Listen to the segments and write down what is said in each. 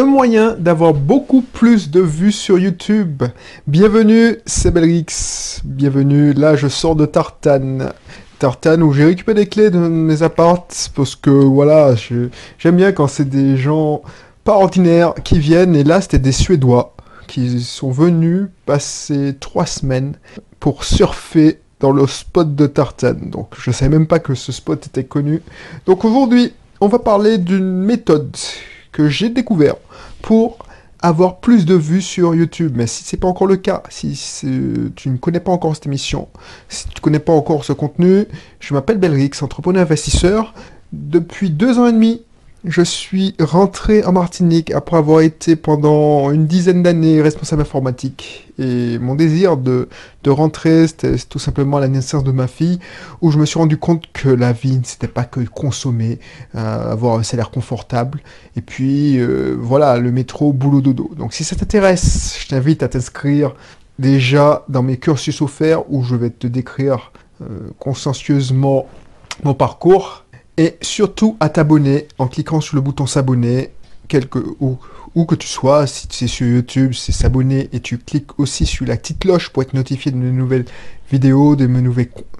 un moyen d'avoir beaucoup plus de vues sur YouTube. Bienvenue, c'est Belrix. Bienvenue, là je sors de Tartane. Tartane où j'ai récupéré les clés de mes appartes parce que voilà, j'aime bien quand c'est des gens pas ordinaires qui viennent et là c'était des Suédois qui sont venus passer trois semaines pour surfer dans le spot de Tartane. Donc je savais même pas que ce spot était connu. Donc aujourd'hui, on va parler d'une méthode que j'ai découvert pour avoir plus de vues sur YouTube. Mais si c'est pas encore le cas, si tu ne connais pas encore cette émission, si tu ne connais pas encore ce contenu, je m'appelle Belrix, entrepreneur investisseur. Depuis deux ans et demi, je suis rentré en Martinique après avoir été pendant une dizaine d'années responsable informatique. Et mon désir de, de rentrer, c'était tout simplement la naissance de ma fille, où je me suis rendu compte que la vie, ne c'était pas que consommer, euh, avoir un salaire confortable, et puis euh, voilà, le métro, boulot, dodo. Donc si ça t'intéresse, je t'invite à t'inscrire déjà dans mes cursus offerts, où je vais te décrire euh, consciencieusement mon parcours et surtout à t'abonner en cliquant sur le bouton s'abonner, où, que tu sois, si c'est sur YouTube, c'est s'abonner et tu cliques aussi sur la petite cloche pour être notifié de mes nouvelles vidéos, de mes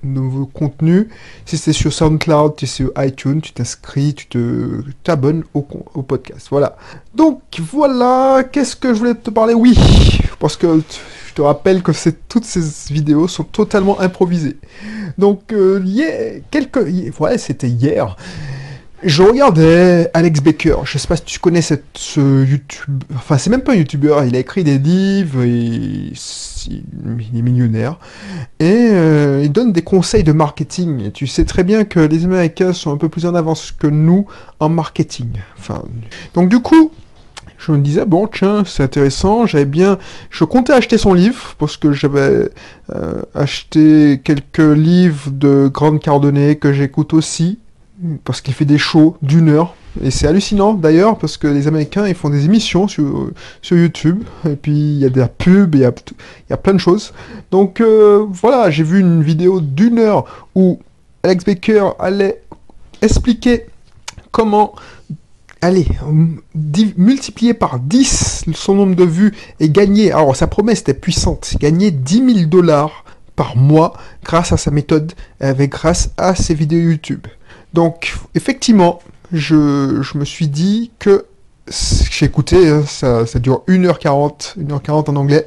nouveaux, contenus. Si c'est sur SoundCloud, tu es sur iTunes, tu t'inscris, tu te t'abonnes au, podcast. Voilà. Donc voilà, qu'est-ce que je voulais te parler? Oui, parce que je te rappelle que toutes ces vidéos sont totalement improvisées. Donc, euh, hier, quelques, ouais, c'était hier. Je regardais Alex Baker. Je sais pas si tu connais cette, ce YouTube. Enfin, c'est même pas un YouTuber. Il a écrit des livres. Il est millionnaire. Et euh, il donne des conseils de marketing. Et tu sais très bien que les Américains sont un peu plus en avance que nous en marketing. Enfin, donc du coup, je me disais, bon, tiens, c'est intéressant, j'avais bien... Je comptais acheter son livre, parce que j'avais euh, acheté quelques livres de Grande Cardonnay que j'écoute aussi, parce qu'il fait des shows d'une heure. Et c'est hallucinant d'ailleurs, parce que les Américains, ils font des émissions sur, sur YouTube, et puis il y a des pubs, il y a, y a plein de choses. Donc euh, voilà, j'ai vu une vidéo d'une heure où Alex Baker allait expliquer comment allez, multiplier par 10 son nombre de vues et gagner, alors sa promesse était puissante, gagner 10 000 dollars par mois grâce à sa méthode, avec grâce à ses vidéos YouTube. Donc, effectivement, je, me suis dit que j'ai écouté, hein, ça, dure 1h40, 1h40 en anglais,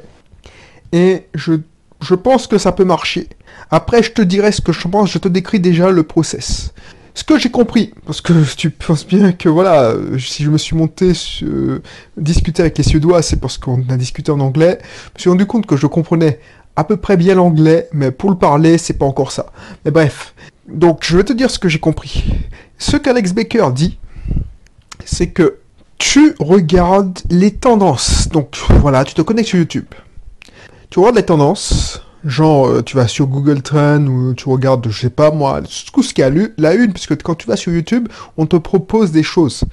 et je, je pense que ça peut marcher. Après, je te dirai ce que je pense, je te décris déjà le process. Ce que j'ai compris, parce que tu penses bien que voilà, si je me suis monté euh, discuter avec les Suédois, c'est parce qu'on a discuté en anglais. Je me suis rendu compte que je comprenais à peu près bien l'anglais, mais pour le parler, c'est pas encore ça. Mais bref, donc je vais te dire ce que j'ai compris. Ce qu'Alex Baker dit, c'est que tu regardes les tendances. Donc voilà, tu te connectes sur YouTube. Tu regardes les tendances, Genre, euh, tu vas sur Google Trends ou tu regardes, je sais pas moi, tout ce qu'il y a la une, parce que quand tu vas sur YouTube, on te propose des choses.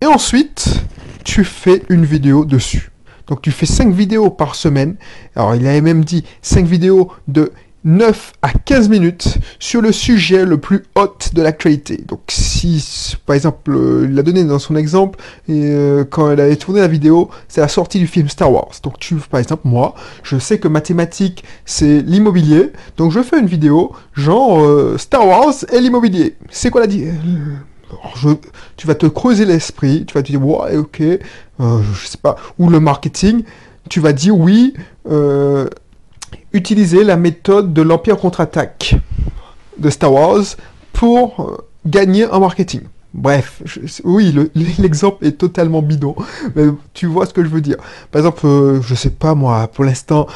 Et ensuite, tu fais une vidéo dessus. Donc tu fais 5 vidéos par semaine. Alors il avait même dit 5 vidéos de 9 à 15 minutes sur le sujet le plus hot de l'actualité. Donc si, par exemple, euh, il a donné dans son exemple, euh, quand elle avait tourné la vidéo, c'est la sortie du film Star Wars. Donc tu, par exemple, moi, je sais que mathématiques, c'est l'immobilier, donc je fais une vidéo, genre euh, Star Wars et l'immobilier. C'est quoi la différence tu vas te creuser l'esprit, tu vas te dire, ouais, ok, je sais pas, ou le marketing, tu vas dire oui, utiliser la méthode de l'Empire contre-attaque de Star Wars pour euh, gagner en marketing. Bref, oui, l'exemple est totalement bidon, mais tu vois ce que je veux dire. Par exemple, euh, je sais pas moi, pour l'instant,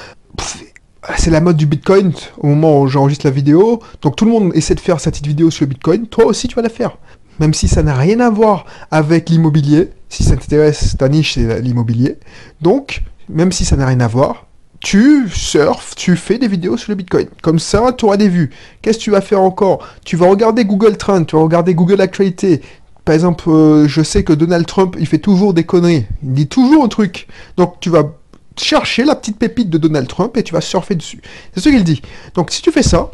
c'est la mode du Bitcoin au moment où j'enregistre la vidéo, donc tout le monde essaie de faire sa petite vidéo sur le Bitcoin, toi aussi tu vas la faire. Même si ça n'a rien à voir avec l'immobilier, si ça t'intéresse, ta niche c'est l'immobilier, donc même si ça n'a rien à voir, tu surfes, tu fais des vidéos sur le Bitcoin. Comme ça, tu auras des vues. Qu'est-ce que tu vas faire encore? Tu vas regarder Google Trends, tu vas regarder Google Actualité. Par exemple, euh, je sais que Donald Trump, il fait toujours des conneries. Il dit toujours un truc. Donc tu vas chercher la petite pépite de Donald Trump et tu vas surfer dessus. C'est ce qu'il dit. Donc si tu fais ça,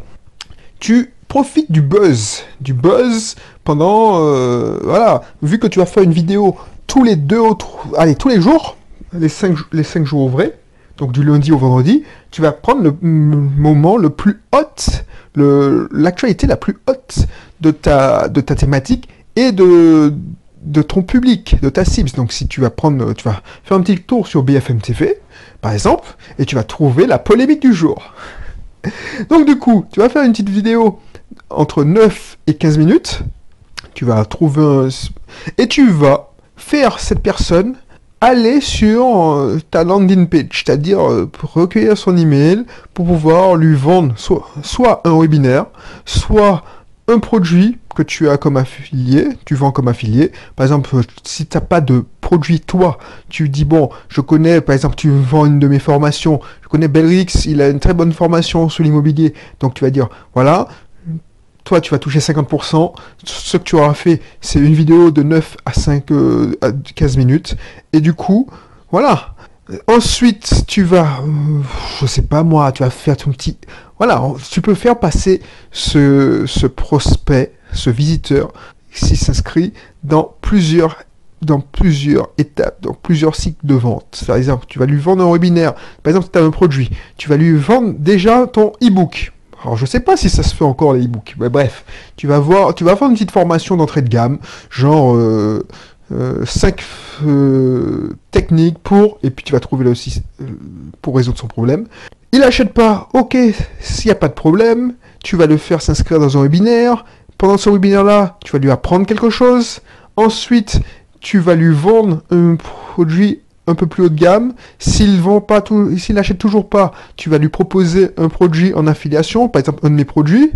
tu profites du buzz. Du buzz pendant... Euh, voilà. Vu que tu vas faire une vidéo tous les deux autres, allez, tous les jours, les cinq, les cinq jours ouvrés, donc du lundi au vendredi, tu vas prendre le moment le plus haute, l'actualité la plus haute de ta, thématique et de, ton public, de ta cible. Donc si tu vas prendre, tu vas faire un petit tour sur BFM TV, par exemple, et tu vas trouver la polémique du jour. Donc du coup, tu vas faire une petite vidéo entre 9 et 15 minutes. Tu vas trouver. Et tu vas faire cette personne aller sur euh, ta landing page, c'est-à-dire euh, recueillir son email pour pouvoir lui vendre soit, soit un webinaire, soit un produit que tu as comme affilié, tu vends comme affilié. Par exemple, si tu n'as pas de produit toi, tu dis bon, je connais, par exemple, tu vends une de mes formations, je connais Belrix, il a une très bonne formation sur l'immobilier, donc tu vas dire voilà, tu vas toucher 50%, ce que tu auras fait, c'est une vidéo de 9 à 5 euh, à 15 minutes, et du coup, voilà. Ensuite, tu vas, euh, je sais pas moi, tu vas faire ton petit, voilà, tu peux faire passer ce, ce prospect, ce visiteur, s'il s'inscrit dans plusieurs dans plusieurs étapes, dans plusieurs cycles de vente. Par exemple, tu vas lui vendre un webinaire. Par exemple, tu as un produit. Tu vas lui vendre déjà ton e-book. Alors, je sais pas si ça se fait encore les e-books. Mais bref, tu vas voir, tu vas faire une petite formation d'entrée de gamme, genre euh, 5 euh, euh, techniques pour, et puis tu vas trouver là aussi euh, pour résoudre son problème. Il achète pas, ok, s'il n'y a pas de problème, tu vas le faire s'inscrire dans un webinaire. Pendant ce webinaire-là, tu vas lui apprendre quelque chose. Ensuite, tu vas lui vendre un produit un peu plus haut de gamme. S'il vend pas tout, s'il n'achète toujours pas, tu vas lui proposer un produit en affiliation, par exemple un de mes produits.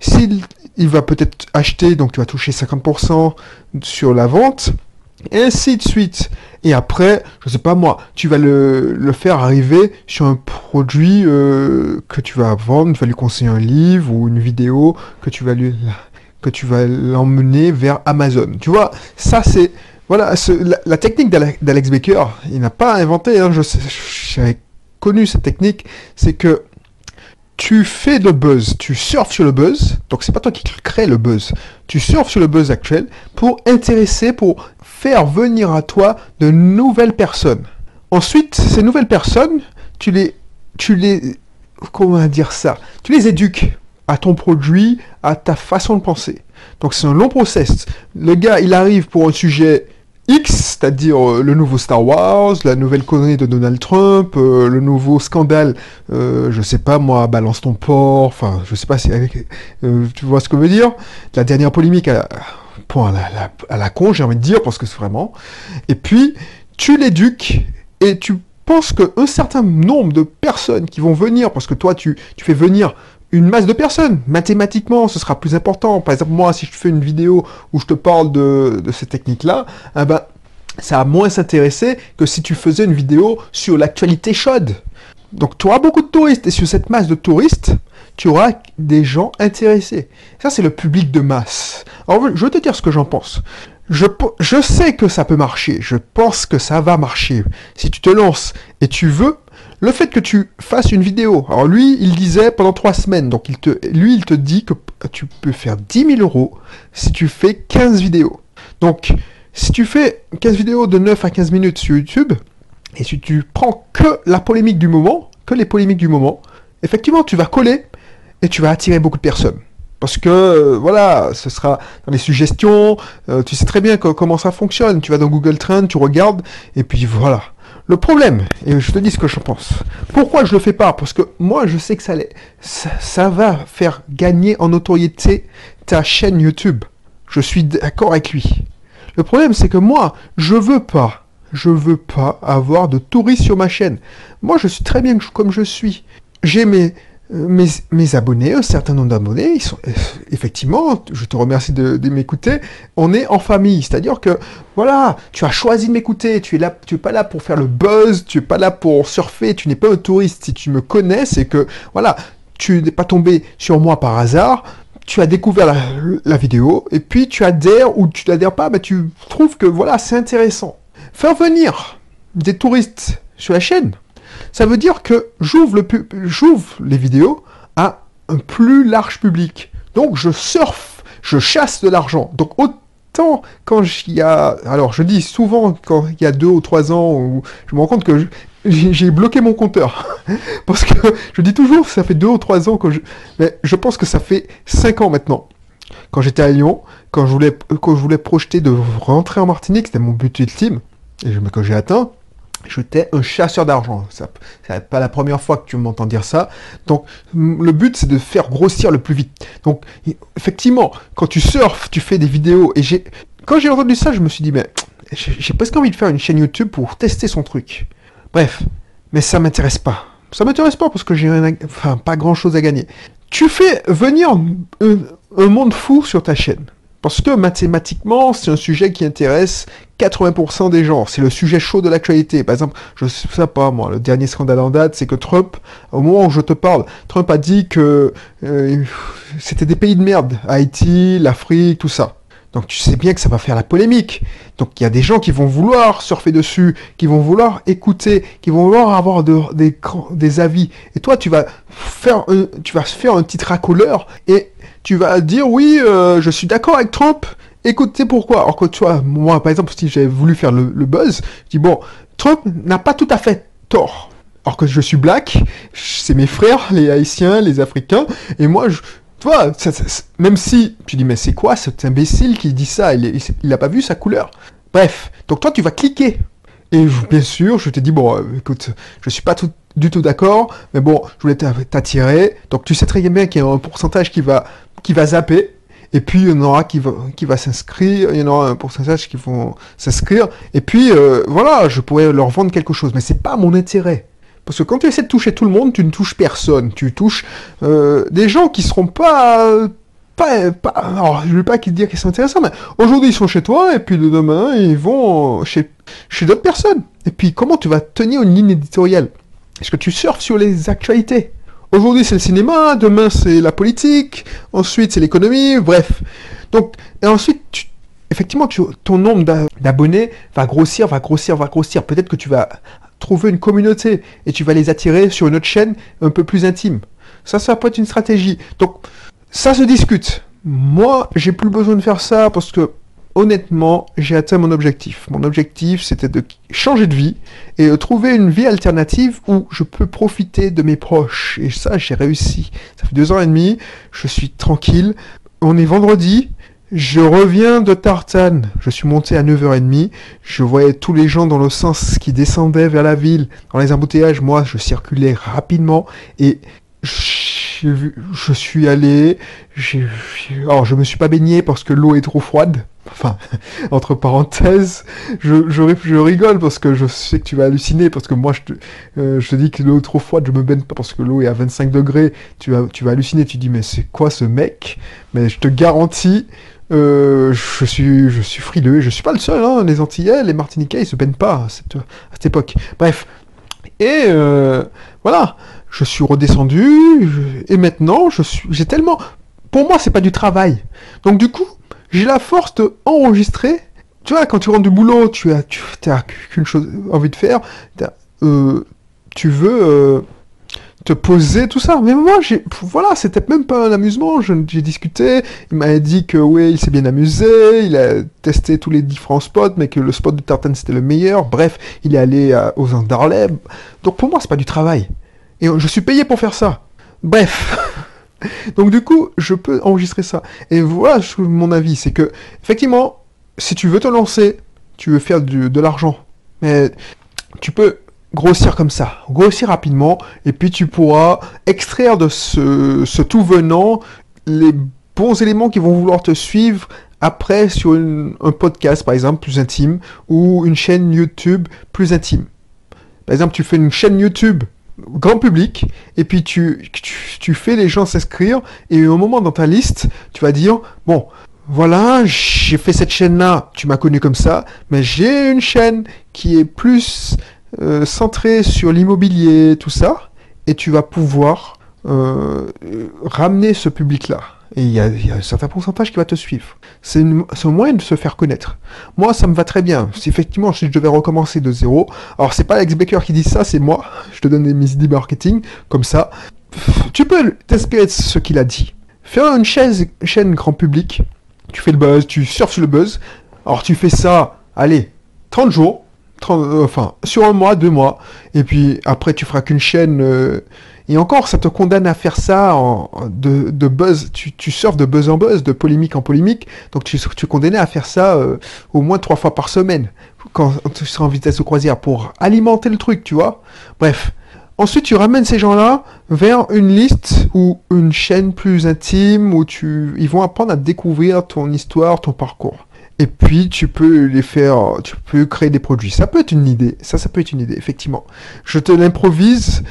S'il il va peut-être acheter, donc tu vas toucher 50% sur la vente ainsi de suite. Et après, je sais pas moi, tu vas le, le faire arriver sur un produit euh, que tu vas vendre, tu vas lui conseiller un livre ou une vidéo que tu vas lui que tu vas l'emmener vers Amazon. Tu vois, ça c'est voilà la, technique d'Alex Baker. Il n'a pas inventé. Hein, je j'avais connu cette technique, c'est que tu fais le buzz, tu surfes sur le buzz, donc c'est pas toi qui crée le buzz, tu surfes sur le buzz actuel pour intéresser, pour faire venir à toi de nouvelles personnes. Ensuite, ces nouvelles personnes, tu les, tu les, comment dire ça, tu les éduques à ton produit, à ta façon de penser. Donc c'est un long process. Le gars, il arrive pour un sujet X, c'est-à-dire euh, le nouveau Star Wars, la nouvelle connerie de Donald Trump, euh, le nouveau scandale, euh, je sais pas moi, balance ton port, enfin je sais pas si tu vois ce que je veux dire, la dernière polémique à, la, à la con, j'ai envie de dire, parce que c'est vraiment, et puis tu l'éduques et tu penses qu'un certain nombre de personnes qui vont venir, parce que toi tu fais venir une masse de personnes. Mathématiquement, ce sera plus important. Par exemple, moi, si je fais une vidéo où je te parle de, ces techniques-là, eh ben, ça va moins s'intéresser que si tu faisais une vidéo sur l'actualité chaude. Donc, tu auras beaucoup de touristes. Et sur cette masse de touristes, tu auras des gens intéressés. Ça, c'est le public de masse. Alors, je vais te dire ce que j'en pense. Je sais que ça peut marcher. Je pense que ça va marcher. Si tu te lances et tu veux, le fait que tu fasses une vidéo, alors lui, il disait pendant trois semaines, donc il te, lui, il te dit que tu peux faire 10 000 euros si tu fais 15 vidéos. Donc, si tu fais 15 vidéos de 9 à 15 minutes sur YouTube, et si tu prends que la polémique du moment, que les polémiques du moment, effectivement, tu vas coller et tu vas attirer beaucoup de personnes. Parce que, euh, voilà, ce sera dans les suggestions, euh, tu sais très bien comment ça fonctionne. Tu vas dans Google Trends, tu regardes, et puis voilà. Le problème, et je te dis ce que je pense, pourquoi je le fais pas? Parce que moi, je sais que ça, ça, va faire gagner en notoriété ta chaîne YouTube. Je suis d'accord avec lui. Le problème, c'est que moi, je veux pas, je veux pas avoir de touristes sur ma chaîne. Moi, je suis très bien comme je suis. J'ai mes, mes, mes, abonnés, un certain nombre d'abonnés, ils sont effectivement, je te remercie de, m'écouter. On est en famille, c'est-à-dire que voilà, tu as choisi de m'écouter, tu es là, tu es pas là pour faire le buzz, tu es pas là pour surfer, tu n'es pas un touriste. Si tu me connais, c'est que voilà, tu n'es pas tombé sur moi par hasard. Tu as découvert la, vidéo et puis tu adhères ou tu n'adhères pas, mais tu trouves que voilà, c'est intéressant. Faire venir des touristes sur la chaîne, ça veut dire que j'ouvre, le j'ouvre les vidéos à un plus large public. Donc je surfe, je chasse de l'argent. Donc temps, quand il y a... Alors, je dis souvent, quand il y a deux ou trois ans, je me rends compte que j'ai bloqué mon compteur. Parce que je dis toujours, ça fait deux ou trois ans que je... Mais je pense que ça fait cinq ans maintenant. Quand j'étais à Lyon, quand je voulais, quand je voulais projeter de rentrer en Martinique, c'était mon but ultime, et que j'ai atteint, j'étais un chasseur d'argent. Ce n'est pas la première fois que tu m'entends dire ça. Donc, le but, c'est de faire grossir le plus vite. Donc, effectivement, quand tu surfes, tu fais des vidéos. Et j'ai, quand j'ai entendu ça, je me suis dit, mais j'ai presque envie de faire une chaîne YouTube pour tester son truc. Bref, mais ça m'intéresse pas. Ça m'intéresse pas parce que j'ai enfin, pas grand chose à gagner. Tu fais venir un monde fou sur ta chaîne. Parce que mathématiquement, c'est un sujet qui intéresse 80% des gens. C'est le sujet chaud de l'actualité. Par exemple, je sais pas moi, le dernier scandale en date, c'est que Trump, au moment où je te parle, Trump a dit que euh, c'était des pays de merde. Haïti, l'Afrique, tout ça. Donc tu sais bien que ça va faire la polémique. Donc il y a des gens qui vont vouloir surfer dessus, qui vont vouloir écouter, qui vont vouloir avoir des, avis. Et toi, tu vas faire un, tu vas faire un petit racoleur et tu vas dire oui, euh, je suis d'accord avec Trump. Écoutez pourquoi? Alors que tu vois, moi par exemple, si j'avais voulu faire le, buzz, je dis bon, Trump n'a pas tout à fait tort. Alors que je suis black, c'est mes frères, les haïtiens, les africains, et moi, je, tu vois, même si tu dis mais c'est quoi cet imbécile qui dit ça? Il n'a pas vu sa couleur. Bref, donc toi tu vas cliquer. Et bien sûr, je te dis bon, euh, écoute, je suis pas tout, du tout d'accord, mais bon, je voulais t'attirer. Donc tu sais très bien qu'il y a un pourcentage qui va qui va zapper. Et puis il y en aura qui va, s'inscrire, il y en aura un pourcentage qui vont s'inscrire. Et puis euh, voilà, je pourrais leur vendre quelque chose, mais c'est pas mon intérêt. Parce que quand tu essaies de toucher tout le monde, tu ne touches personne. Tu touches euh, des gens qui seront pas pas, pas, alors je vais pas dire qu'ils sont intéressants, mais aujourd'hui ils sont chez toi et puis le demain ils vont chez, chez d'autres personnes. Et puis comment tu vas tenir une ligne éditoriale? Est-ce que tu surfes sur les actualités? Aujourd'hui, c'est le cinéma, demain, c'est la politique, ensuite, c'est l'économie, bref. Donc, et ensuite, effectivement, ton nombre d'abonnés va grossir, va grossir, va grossir. Peut-être que tu vas trouver une communauté et tu vas les attirer sur une autre chaîne un peu plus intime. Ça, ça peut être une stratégie. Donc, ça se discute. Moi, j'ai plus besoin de faire ça parce que honnêtement, j'ai atteint mon objectif. Mon objectif, c'était de changer de vie et de trouver une vie alternative où je peux profiter de mes proches. Et ça, j'ai réussi. Ça fait deux ans et demi, je suis tranquille. On est vendredi, je reviens de Tartane. Je suis monté à 9h30. Je voyais tous les gens dans le sens qui descendaient vers la ville. Dans les embouteillages, moi, je circulais rapidement et je suis allé, alors je me suis pas baigné parce que l'eau est trop froide. Enfin, entre parenthèses, je, je, rigole parce que je sais que tu vas halluciner parce que moi je te, euh, je te dis que l'eau est trop froide, je me baigne pas parce que l'eau est à 25 degrés. Tu vas, tu vas halluciner, tu dis mais c'est quoi ce mec? Mais je te garantis, euh, je suis, je suis frileux. Je suis pas le seul. Hein, les Antillais, les Martiniquais, ils se baignent pas à cette, à cette époque. Bref. Et euh, voilà je suis redescendu, et maintenant, je suis, j'ai tellement, pour moi, c'est pas du travail. Donc, du coup, j'ai la force de enregistrer. Tu vois, quand tu rentres du boulot, tu as, tu qu'une chose envie de faire, euh, tu veux euh, te poser, tout ça. Mais moi, j'ai, voilà, c'était même pas un amusement. j'ai discuté, il m'a dit que oui, il s'est bien amusé, il a testé tous les différents spots, mais que le spot de Tartan c'était le meilleur. Bref, il est allé aux Andes d'Arlem. Donc pour moi, c'est pas du travail. Et je suis payé pour faire ça. Bref. Donc du coup, je peux enregistrer ça. Et voilà mon avis, c'est que, effectivement, si tu veux te lancer, tu veux faire de l'argent, mais tu peux grossir comme ça, grossir rapidement, et puis tu pourras extraire de ce, tout venant les bons éléments qui vont vouloir te suivre après sur un podcast, par exemple, plus intime, ou une chaîne YouTube plus intime. Par exemple, tu fais une chaîne YouTube grand public, et puis tu, tu, fais les gens s'inscrire, et au moment dans ta liste, tu vas dire, bon, voilà, j'ai fait cette chaîne-là, tu m'as connu comme ça, mais j'ai une chaîne qui est plus euh, centrée sur l'immobilier, tout ça, et tu vas pouvoir euh, ramener ce public-là. Et il y, a, un certain pourcentage qui va te suivre. C'est un moyen de se faire connaître. Moi, ça me va très bien. Effectivement, si je devais recommencer de zéro, alors c'est pas Alex Baker qui dit ça, c'est moi. Je te donne mes idées marketing, comme ça. Tu peux t'inspirer de ce qu'il a dit. Faire une chaîne, chaîne grand public, tu fais le buzz, tu surfes sur le buzz. Alors tu fais ça, allez, 30 jours, 30, euh, enfin, sur un mois, deux mois, et puis après tu feras qu'une chaîne. euh, et encore, ça te condamne à faire ça de, buzz. Tu, tu surfes de buzz en buzz, de polémique en polémique. Donc tu, tu es condamné à faire ça euh, au moins trois fois par semaine quand tu seras en vitesse de croisière pour alimenter le truc, tu vois. Bref. Ensuite, tu ramènes ces gens-là vers une liste ou une chaîne plus intime où tu, ils vont apprendre à découvrir ton histoire, ton parcours. Et puis, tu peux les faire, tu peux créer des produits. Ça peut être une idée. Ça, ça peut être une idée, effectivement. Je te l'improvise.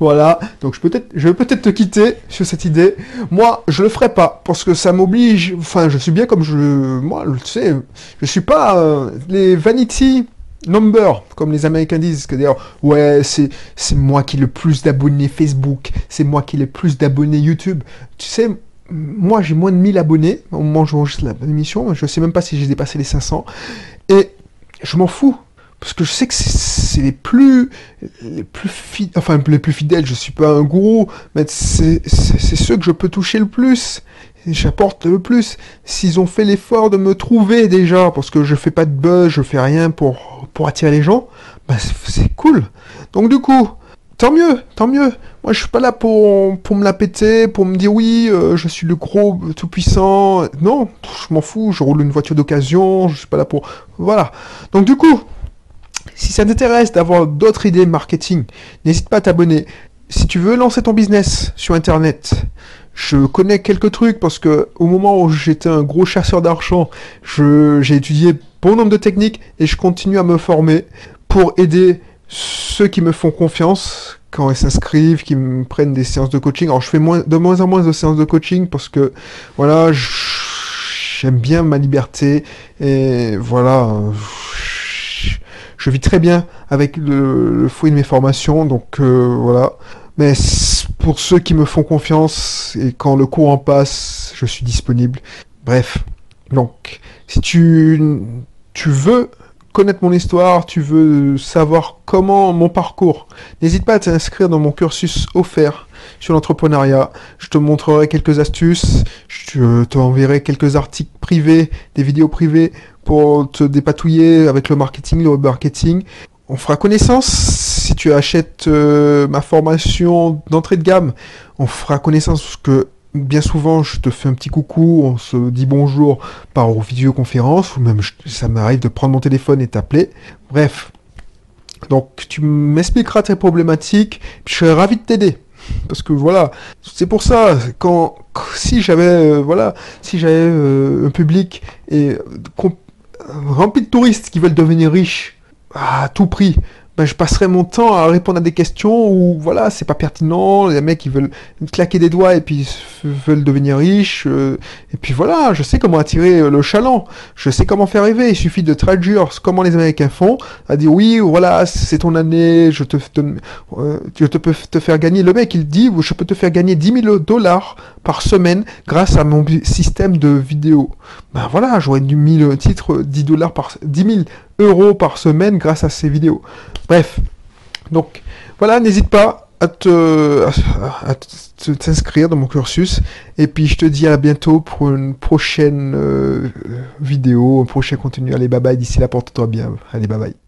Voilà. Donc, je peut-être, je vais peut-être te quitter sur cette idée. Moi, je le ferai pas parce que ça m'oblige. Enfin, je suis bien comme je, moi, tu sais, je suis pas euh, les vanity number, comme les Américains disent. C'est-à-dire, ouais, c'est, c'est moi qui ai le plus d'abonnés Facebook. C'est moi qui ai le plus d'abonnés YouTube. Tu sais, moi, j'ai moins de 1000 abonnés au moment où j'enregistre l'émission. Je sais même pas si j'ai dépassé les 500. Et je m'en fous. Parce que je sais que c'est- les plus, les plus fidèles, enfin les plus fidèles, je suis pas un gourou, mais c'est ceux que je peux toucher le plus. J'apporte le plus. S'ils ont fait l'effort de me trouver déjà, parce que je fais pas de buzz, je fais rien pour, pour attirer les gens, bah c'est cool. Donc du coup, tant mieux, tant mieux. Moi, je suis pas là pour, pour me la péter, pour me dire oui, euh, je suis le gros tout puissant. Non, je m'en fous. Je roule une voiture d'occasion. Je suis pas là pour. Voilà. Donc du coup, si ça t'intéresse d'avoir d'autres idées marketing, n'hésite pas à t'abonner. Si tu veux lancer ton business sur Internet, je connais quelques trucs parce que au moment où j'étais un gros chasseur d'argent, j'ai étudié bon nombre de techniques et je continue à me former pour aider ceux qui me font confiance quand ils s'inscrivent, qui me prennent des séances de coaching. Alors je fais de moins en moins de séances de coaching parce que voilà, j'aime bien ma liberté et voilà, je, vis très bien avec le, fruit de mes formations, donc euh, voilà. Mais pour ceux qui me font confiance et quand le courant passe, je suis disponible. Bref, donc si tu tu veux connaître mon histoire, tu veux savoir comment mon parcours, n'hésite pas à t'inscrire dans mon cursus offert sur l'entrepreneuriat. Je te montrerai quelques astuces, je te enverrai quelques articles privés, des vidéos privées pour te dépatouiller avec le marketing, le web marketing. On fera connaissance si tu achètes euh, ma formation d'entrée de gamme. On fera connaissance que bien souvent je te fais un petit coucou, on se dit bonjour par vidéoconférence ou même ça m'arrive de prendre mon téléphone et t'appeler. Bref. Donc tu m'expliqueras tes problématiques, je serai ravi de t'aider. Parce que voilà, c'est pour ça quand si j'avais euh, voilà, si j'avais euh, un public et euh, rempli de touristes qui veulent devenir riches à tout prix, ben, je passerai mon temps à répondre à des questions où voilà, c'est pas pertinent, les mecs ils veulent claquer des doigts et puis ils veulent devenir riches euh, et puis voilà, je sais comment attirer euh, le chaland, je sais comment faire rêver, il suffit de traduire comment les Américains font, à dire oui, voilà, c'est ton année, je te euh, je te peux te faire gagner. Le mec, il dit, je peux te faire gagner 10 000 dollars par semaine grâce à mon système de vidéo. Ben voilà, j'aurais du 1000 titres, 10 dollars par, 10 000 euros par semaine grâce à ces vidéos. Bref. Donc, voilà, n'hésite pas à te, à, t'inscrire dans mon cursus. Et puis, je te dis à bientôt pour une prochaine euh, vidéo, un prochain contenu. Allez, bye bye. D'ici là, porte-toi bien. Allez, bye bye.